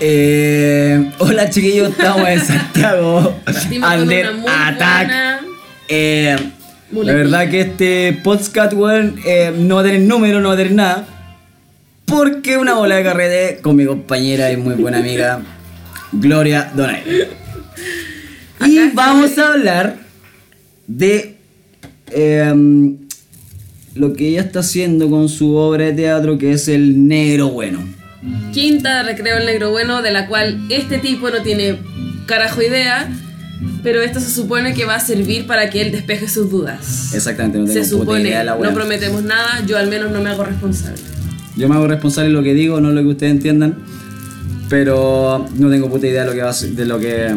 Eh, hola chiquillos, estamos en Santiago. Under Attack. Eh, la verdad que este podcast, weón, eh, no va a tener número, no va a tener nada. Porque una bola de carrete con mi compañera y muy buena amiga, Gloria Donaire. Y Acá vamos a hablar de em, lo que ella está haciendo con su obra de teatro, que es El Negro Bueno. Quinta Recreo el Negro Bueno, de la cual este tipo no tiene carajo idea, pero esto se supone que va a servir para que él despeje sus dudas. Exactamente, no tengo Se puta supone, idea de la no prometemos nada, yo al menos no me hago responsable. Yo me hago responsable de lo que digo, no lo que ustedes entiendan. Pero no tengo puta idea de lo que va a ser- de lo que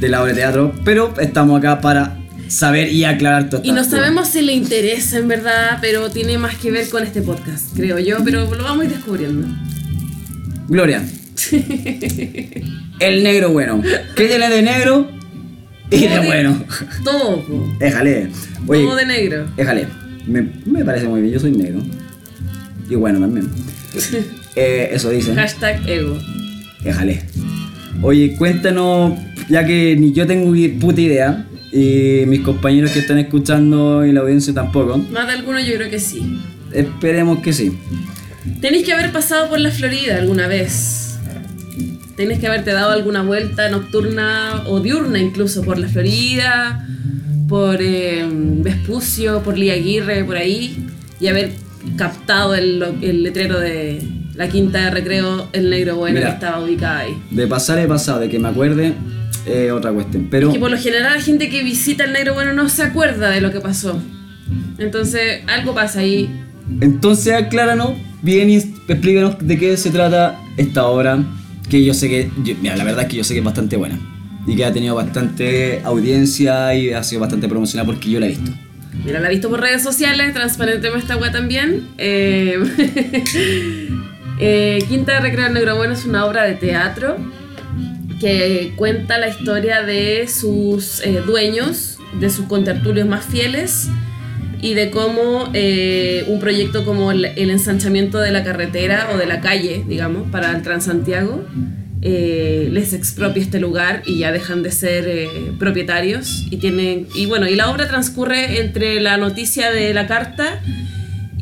de la obra de teatro. Pero estamos acá para saber y aclarar todo Y no sabemos si le interesa en verdad, pero tiene más que ver con este podcast, creo yo, pero lo vamos a ir descubriendo. Gloria. El negro bueno. ¿Qué tiene de negro? Y de bueno. Todo, po. Déjale. Oye, todo de negro. déjale. Me, me parece muy bien, yo soy negro. Y bueno también. Eh, eso dice. Hashtag ego. Déjale. Oye, cuéntanos, ya que ni yo tengo puta idea, y mis compañeros que están escuchando y la audiencia tampoco, Más de alguno yo creo que sí. esperemos que sí. Tenéis que haber pasado por la Florida alguna vez. Tenés que haberte dado alguna vuelta nocturna o diurna incluso por la Florida, por eh, Vespucio, por Lía Aguirre, por ahí, y haber captado el, el letrero de la quinta de recreo, el negro bueno Mira. que estaba ubicada ahí. De pasar he pasado, de que me acuerde, eh, otra cuestión. Pero Que por lo general la gente que visita el negro bueno no se acuerda de lo que pasó. Entonces, algo pasa ahí. Entonces acláranos bien y explícanos de qué se trata esta obra, que yo sé que, yo- mira, la verdad es que yo sé que es bastante buena. Y que ha tenido bastante audiencia y ha sido bastante promocionada porque yo la he visto. Mira, la he visto por redes sociales, transparentemos esta wea también. Eh, eh, Quinta de Recreo del Negro Bueno es una obra de teatro que cuenta la historia de sus eh, dueños, de sus contertulios más fieles y de cómo eh, un proyecto como el, ensanchamiento de la carretera o de la calle, digamos, para el Transantiago, eh, les expropia este lugar y ya dejan de ser eh, propietarios y tienen y bueno y la obra transcurre entre la noticia de la carta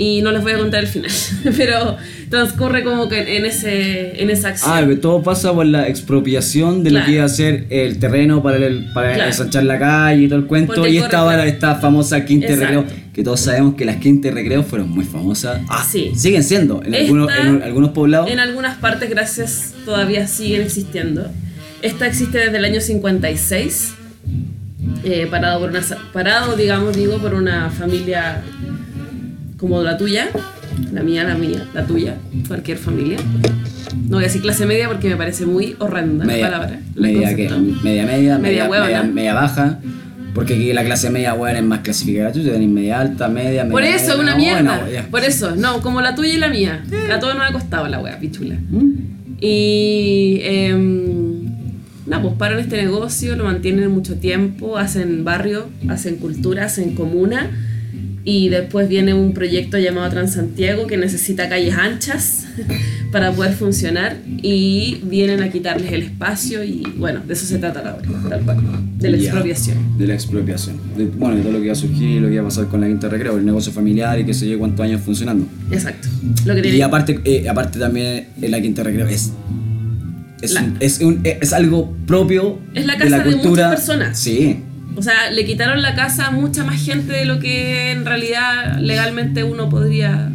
y no les voy a contar el final pero transcurre como que en ese en esa acción Ah, que todo pasa por la expropiación de lo que iba a ser el terreno para, el, para Claro. ensanchar la calle y todo el cuento. Porque y estaba claro. esta famosa quinta de Exacto. recreo, que todos sabemos que las quintas de recreo fueron muy famosas. Ah, Sí. Siguen siendo en, Esta- algunos, en algunos poblados. En algunas partes, gracias, todavía siguen existiendo. Esta existe desde el año 56, eh, parado, por una, parado, digamos, digo, por una familia como la tuya, la mía, la mía, la tuya, cualquier familia. No voy a decir clase media porque me parece muy horrenda media, la palabra. media, concepto. media media, media, media, media baja. Porque aquí la clase media buena es más clasificada. Tú tenés media alta, media, media. Por eso, una no, mierda. Por eso, no, como la tuya y la mía. A todos nos ha costado la wea, pichula. ¿Mm? Y em, nada, pues paran este negocio, lo mantienen mucho tiempo, hacen barrio, hacen cultura, hacen comuna. Y después viene un proyecto llamado Transantiago que necesita calles anchas para poder funcionar. Y vienen a quitarles el espacio. Y bueno, de eso se trata la obra, tal cual. De la Ya, expropiación. De la expropiación. De- bueno, de todo lo que iba a surgir y lo que iba a pasar con la quinta de recreo, el negocio familiar y que se lleve cuántos años funcionando. Exacto. Lo que tiene- Y aparte, eh, aparte también en la quinta de recreo es. Es, La- un- es, un- es algo propio Es la de casa la de muchas cultura. personas. Sí, O sea, le quitaron la casa a mucha más gente de lo que en realidad legalmente uno podría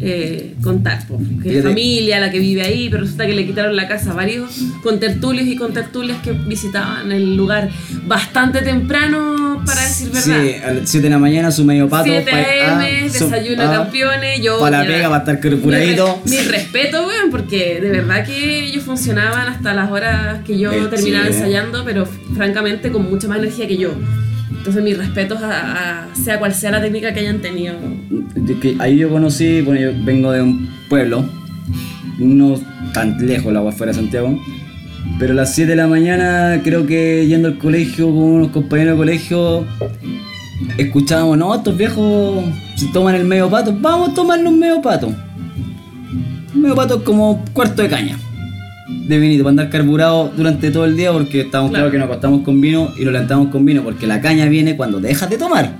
eh, contar. po. Que es familia la que vive ahí, pero resulta que le quitaron la casa a varios contertulios y contertulias que visitaban el lugar bastante temprano, para decir verdad. Sí, a las 7 de la mañana su medio pato. 7 pa- a.m., ah, desayuno ah, campeones, yo... pa' la pega, va a estar mi re- curadito. Mi, respeto, weón, porque de verdad que ellos funcionaban hasta las horas que yo Eh, terminaba sí. ensayando, pero francamente con mucha más energía que yo. Entonces mis respetos a, sea cual sea la técnica que hayan tenido. Ahí yo conocí, bueno, yo vengo de un pueblo, no tan lejos, la agua fuera de Santiago, pero a las 7 de la mañana, creo que yendo al colegio con unos compañeros de colegio, escuchábamos, no, estos viejos se toman el medio pato, vamos a tomarnos un medio pato. Un medio pato es como cuarto de caña. De vinito, para andar carburado durante todo el día porque estamos Claro. claro que nos acostamos con vino y nos levantamos con vino porque la caña viene cuando dejas de tomar.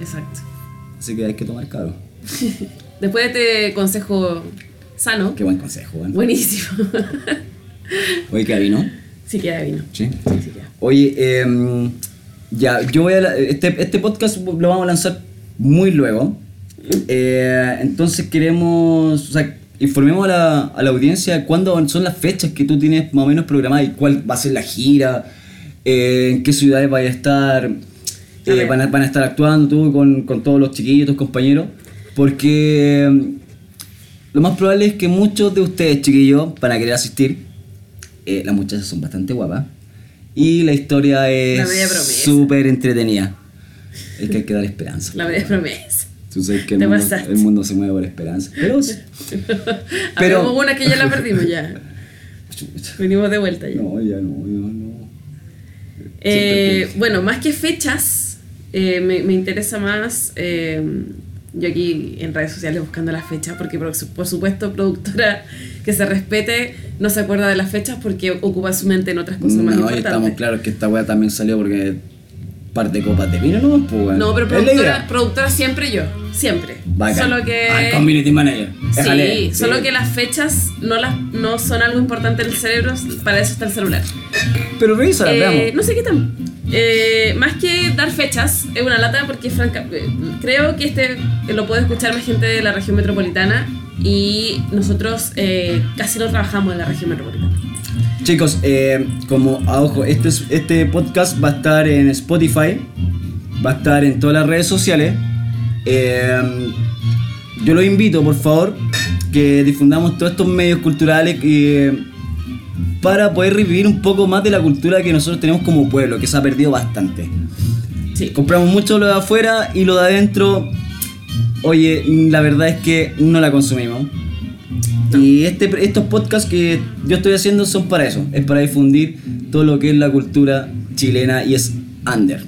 Exacto. Así que hay que tomar caro. Después de este consejo sano, Qué buen consejo, weón. buenísimo. Oye, ¿qué vino? sí queda vino. Sí. Sí queda. Oye, em, ya, yo voy a. la- Este, este podcast lo vamos a lanzar muy luego. Eh, entonces queremos. O sea, informemos a la, a la audiencia cuándo son las fechas que tú tienes más o menos programadas y cuál va a ser la gira, eh, en qué ciudades vaya a estar. eh, van, a, van a estar actuando tú con, con todos los chiquillos, tus compañeros. Porque em, lo más probable es que muchos de ustedes, chiquillos, van a querer asistir. Eh, las muchachas son bastante guapas. Y la historia es súper entretenida. Es que hay que dar esperanza. La media promesa. Tú sabes que el mundo, el mundo se mueve por esperanza. Pero, Pero- Habemos una que ya la perdimos ya. Venimos de vuelta ya. no, ya no, ya no. Eh, bueno, más que fechas, eh, me, me interesa más. eh, yo aquí en redes sociales buscando las fechas, porque por, su- por supuesto, productora que se respete no se acuerda de las fechas porque ocupa su mente en otras cosas más No, y estamos importantes. claros que esta weá también salió porque par de copas de vino no, pues. No, pero productora, productora siempre yo, siempre. Bacán. Solo que. Ah, community manager. Sí, Déjale. solo que las fechas no, las, no son algo importante en el cerebro, para eso está el celular. Pero revisa, Eh, veamos. no sé qué tan. eh, más que dar fechas, es una lata porque franca, eh, creo que este lo puede escuchar más gente de la región metropolitana y nosotros eh, casi no trabajamos en la región metropolitana. Chicos, eh, como a ojo, este, es- este podcast va a estar en Spotify, va a estar en todas las redes sociales. Eh, yo los invito, por favor, que difundamos todos estos medios culturales eh, para poder revivir un poco más de la cultura que nosotros tenemos como pueblo, que se ha perdido bastante. Sí. Compramos mucho lo de afuera y lo de adentro, oye, la verdad es que no la consumimos. Y este, estos podcasts que yo estoy haciendo son para eso, es para difundir todo lo que es la cultura chilena y es under.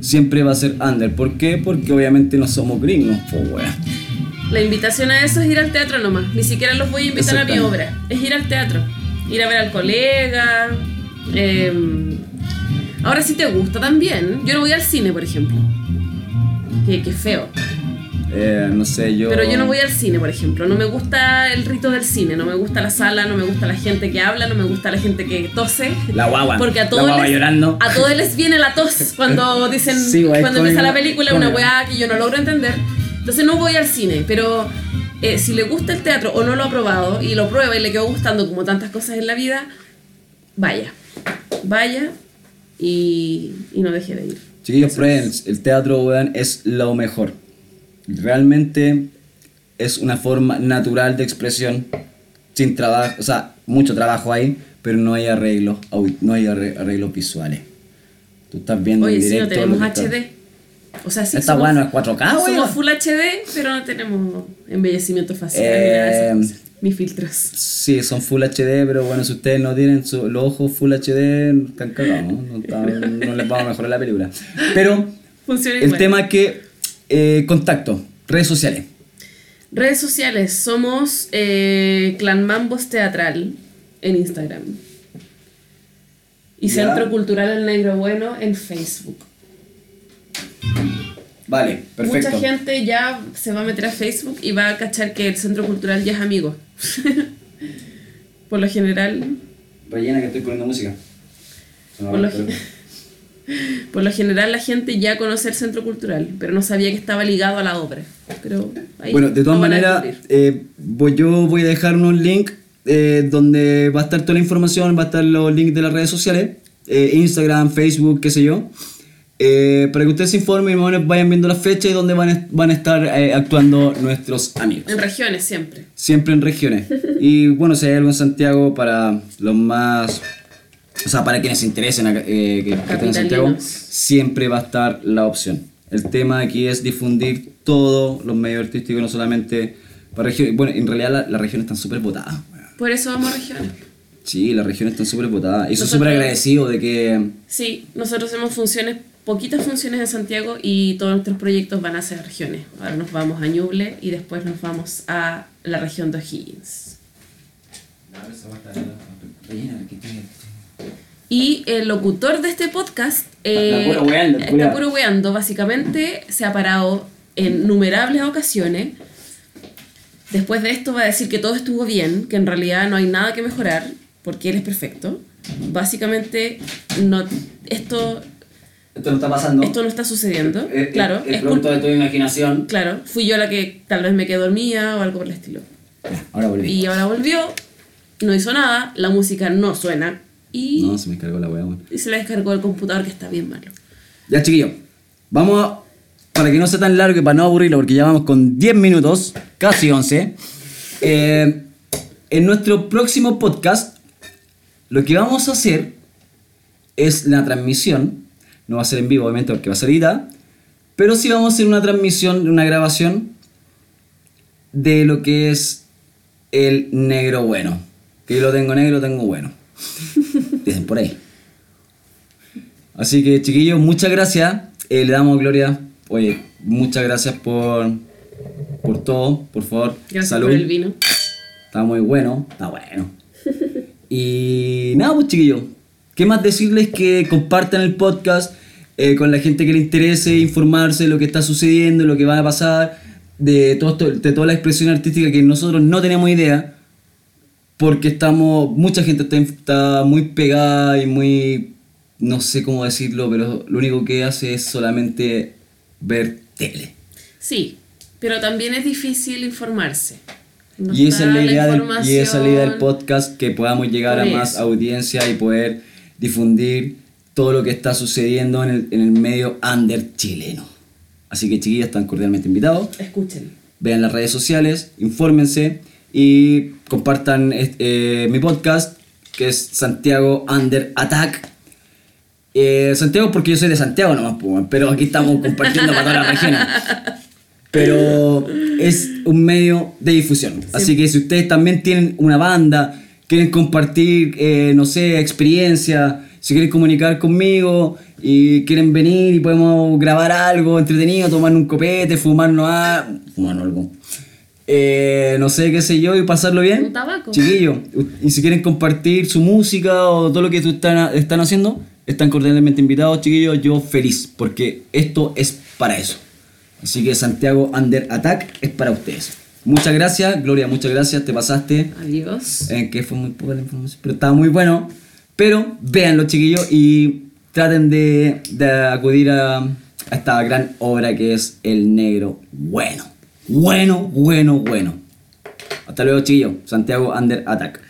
Siempre va a ser under. ¿Por qué? Porque obviamente no somos gringos, pues weón. La invitación a eso es ir al teatro nomás. Ni siquiera los voy a invitar a mi obra. Es ir al teatro. Ir a ver al colega. eh, ahora si te gusta también. Yo no voy al cine, por ejemplo. Que, que feo. Eh, no sé, yo. Pero yo no voy al cine, por ejemplo. No me gusta el rito del cine. No me gusta la sala, no me gusta la gente que habla, no me gusta la gente que tose. La guagua. Porque a la todos, guagua les, llorando. a todos les viene la tos cuando dicen Sí, güey, cuando empieza la película, una weá que yo no logro entender. Entonces no voy al cine, pero eh, si le gusta el teatro o no lo ha probado y lo prueba y le quedó gustando como tantas cosas en la vida, vaya. Vaya y, y no deje de ir. Chiquillos, prueben, el teatro, weón, es lo mejor. Realmente es una forma natural de expresión, sin trabajo, o sea, mucho trabajo ahí, pero no hay arreglos, no hay arre- arreglos visuales. Tú estás viendo Oye, en si no directo. tenemos que está- HD. O sea, sí Esta somos- weá no es 4K, weón. Somos Full HD, pero no tenemos embellecimiento facial Eh, ni filtros. Sí, son Full HD, pero bueno, si ustedes no tienen su- los ojos Full HD, están cagados, ¿no? No, no les vamos a mejorar la película. Pero Funciona el igual. tema es que, eh, contacto, redes sociales. Redes sociales, somos eh, Clan Mambos Teatral en Instagram. Y Ya. Centro Cultural El Negro Bueno en Facebook. Vale, perfecto. Mucha gente ya se va a meter a Facebook y va a cachar que el Centro Cultural ya es amigo. Por lo general, Rellena que estoy poniendo música. Por lo, por lo general la gente ya conoce el Centro Cultural, pero no sabía que estaba ligado a la obra. Pero ahí Bueno, de todas maneras, eh, voy- yo voy a dejar unos links eh, donde va a estar toda la información, va a estar los links de las redes sociales, eh, Instagram, Facebook, qué sé yo, eh, para que ustedes se informen y vayan viendo las fechas y donde van a, van a estar actuando nuestros amigos. En regiones siempre. Siempre en regiones. Y bueno, si hay algo en Santiago para los más... O sea, para quienes se interesen acá, eh, que, que estén en Santiago, siempre va a estar la opción. El tema aquí es difundir todos los medios artísticos, no solamente para regiones. Bueno, en realidad la- las regiones están súper votadas. Por eso vamos a regiones. Sí, las regiones están súper votadas. Y soy súper agradecido de que... Sí, nosotros hacemos funciones, poquitas funciones en Santiago y todos nuestros proyectos van a ser regiones. Ahora nos vamos a Ñuble y después nos vamos a la región de O'Higgins. Y el locutor de este podcast eh, Está puro weando, está culiao. puro weando. Básicamente se ha parado en innumerables ocasiones. Después de esto va a decir que todo estuvo bien, que en realidad no hay nada que mejorar, porque él es perfecto. Básicamente, no, esto, Esto no está pasando. esto no está sucediendo. Es- es- claro, es es producto de tu imaginación. Claro, fui yo la que tal vez me quedé dormida o algo por el estilo. Ahora volví. Y ahora volvió, no hizo nada, la música no suena y, No, se me cargó la weá, weón. y se la descargó el computador que está bien malo. Ya, chiquillo. Vamos a- Para que no sea tan largo y para no aburrirlo, porque ya vamos con 10 minutos, casi 11. eh, en nuestro próximo podcast, lo que vamos a hacer es la transmisión. No va a ser en vivo, obviamente, porque va a ser editada. Pero sí vamos a hacer una transmisión, una grabación de lo que es el negro bueno. Que yo lo tengo negro, lo tengo bueno. Dicen por ahí. Así que chiquillos, muchas gracias. Eh, le damos gloria. Oye, muchas gracias por, por todo. Por favor, Gracias salud. por el vino. Está muy bueno, está bueno. Y nada, pues chiquillos, ¿qué más decirles que compartan el podcast eh, con la gente que le interese informarse de lo que está sucediendo, lo que va a pasar, de, todo de toda la expresión artística que nosotros no tenemos idea, porque estamos, mucha gente está, está muy pegada y muy, no sé cómo decirlo, pero lo único que hace es solamente ver tele. Sí, pero también es difícil informarse. Y esa, es la idea del, y esa es la idea del información. podcast, que podamos llegar a más audiencia y poder difundir todo lo que está sucediendo en el, en el medio under chileno. Así que chiquillas, están cordialmente invitados. Escuchen. Vean las redes sociales, infórmense y compartan este, eh, mi podcast, que es Santiago Under Attack. Eh, Santiago porque yo soy de Santiago nomás, pero aquí estamos compartiendo para toda la región. Pero es un medio de difusión. Así que si ustedes también tienen una banda, quieren compartir, eh, no sé, experiencia, si quieren comunicar conmigo y quieren venir y podemos grabar algo entretenido, tomar un copete, fumarnos, a, fumarnos algo. Eh, no sé qué sé yo y pasarlo bien. Un tabaco. Chiquillos, y si quieren compartir su música o todo lo que tú están, están haciendo, están cordialmente invitados, chiquillos. Yo feliz, porque esto es para eso. Así que Santiago Under Attack es para ustedes. Muchas gracias, Gloria, muchas gracias, te pasaste. Adiós. En que fue muy poca la información, pero estaba muy bueno. Pero véanlo, chiquillos, y traten de, de acudir a, a esta gran obra que es El Negro Bueno. Bueno, bueno, bueno. Hasta luego, chiquillos. Santiago Under Attack.